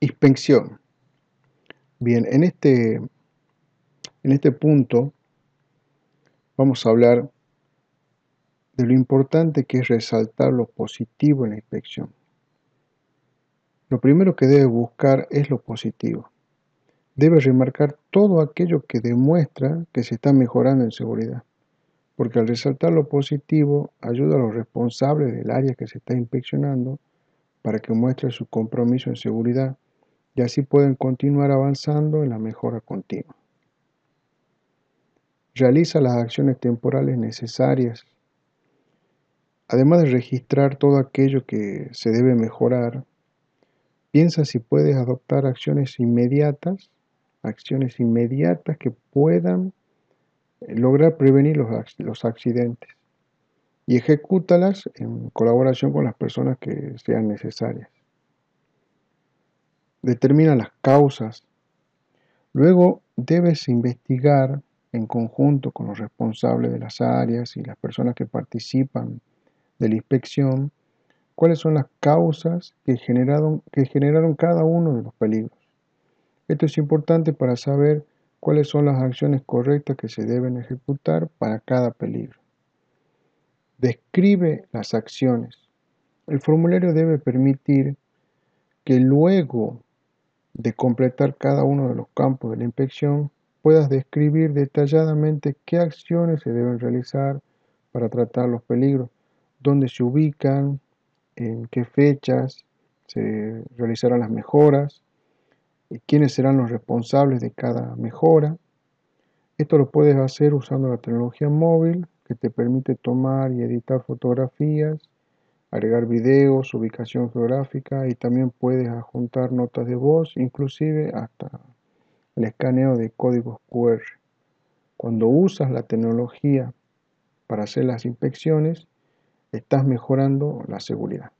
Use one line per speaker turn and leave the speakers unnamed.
Inspección. Bien, en este, en este punto vamos a hablar de lo importante que es resaltar lo positivo en la inspección. Lo primero que debe buscar es lo positivo. Debe remarcar todo aquello que demuestra que se está mejorando en seguridad, porque al resaltar lo positivo ayuda a los responsables del área que se está inspeccionando para que muestre su compromiso en seguridad y así pueden continuar avanzando en la mejora continua. Realiza las acciones temporales necesarias. Además de registrar todo aquello que se debe mejorar, piensa si puedes adoptar acciones inmediatas, acciones inmediatas que puedan lograr prevenir los, los accidentes y ejecútalas en colaboración con las personas que sean necesarias determina las causas. Luego debes investigar en conjunto con los responsables de las áreas y las personas que participan de la inspección cuáles son las causas que generaron, que generaron cada uno de los peligros. Esto es importante para saber cuáles son las acciones correctas que se deben ejecutar para cada peligro. Describe las acciones. El formulario debe permitir que luego de completar cada uno de los campos de la inspección, puedas describir detalladamente qué acciones se deben realizar para tratar los peligros, dónde se ubican, en qué fechas se realizarán las mejoras, y quiénes serán los responsables de cada mejora. Esto lo puedes hacer usando la tecnología móvil que te permite tomar y editar fotografías agregar videos, ubicación geográfica y también puedes adjuntar notas de voz, inclusive hasta el escaneo de códigos QR. Cuando usas la tecnología para hacer las inspecciones, estás mejorando la seguridad.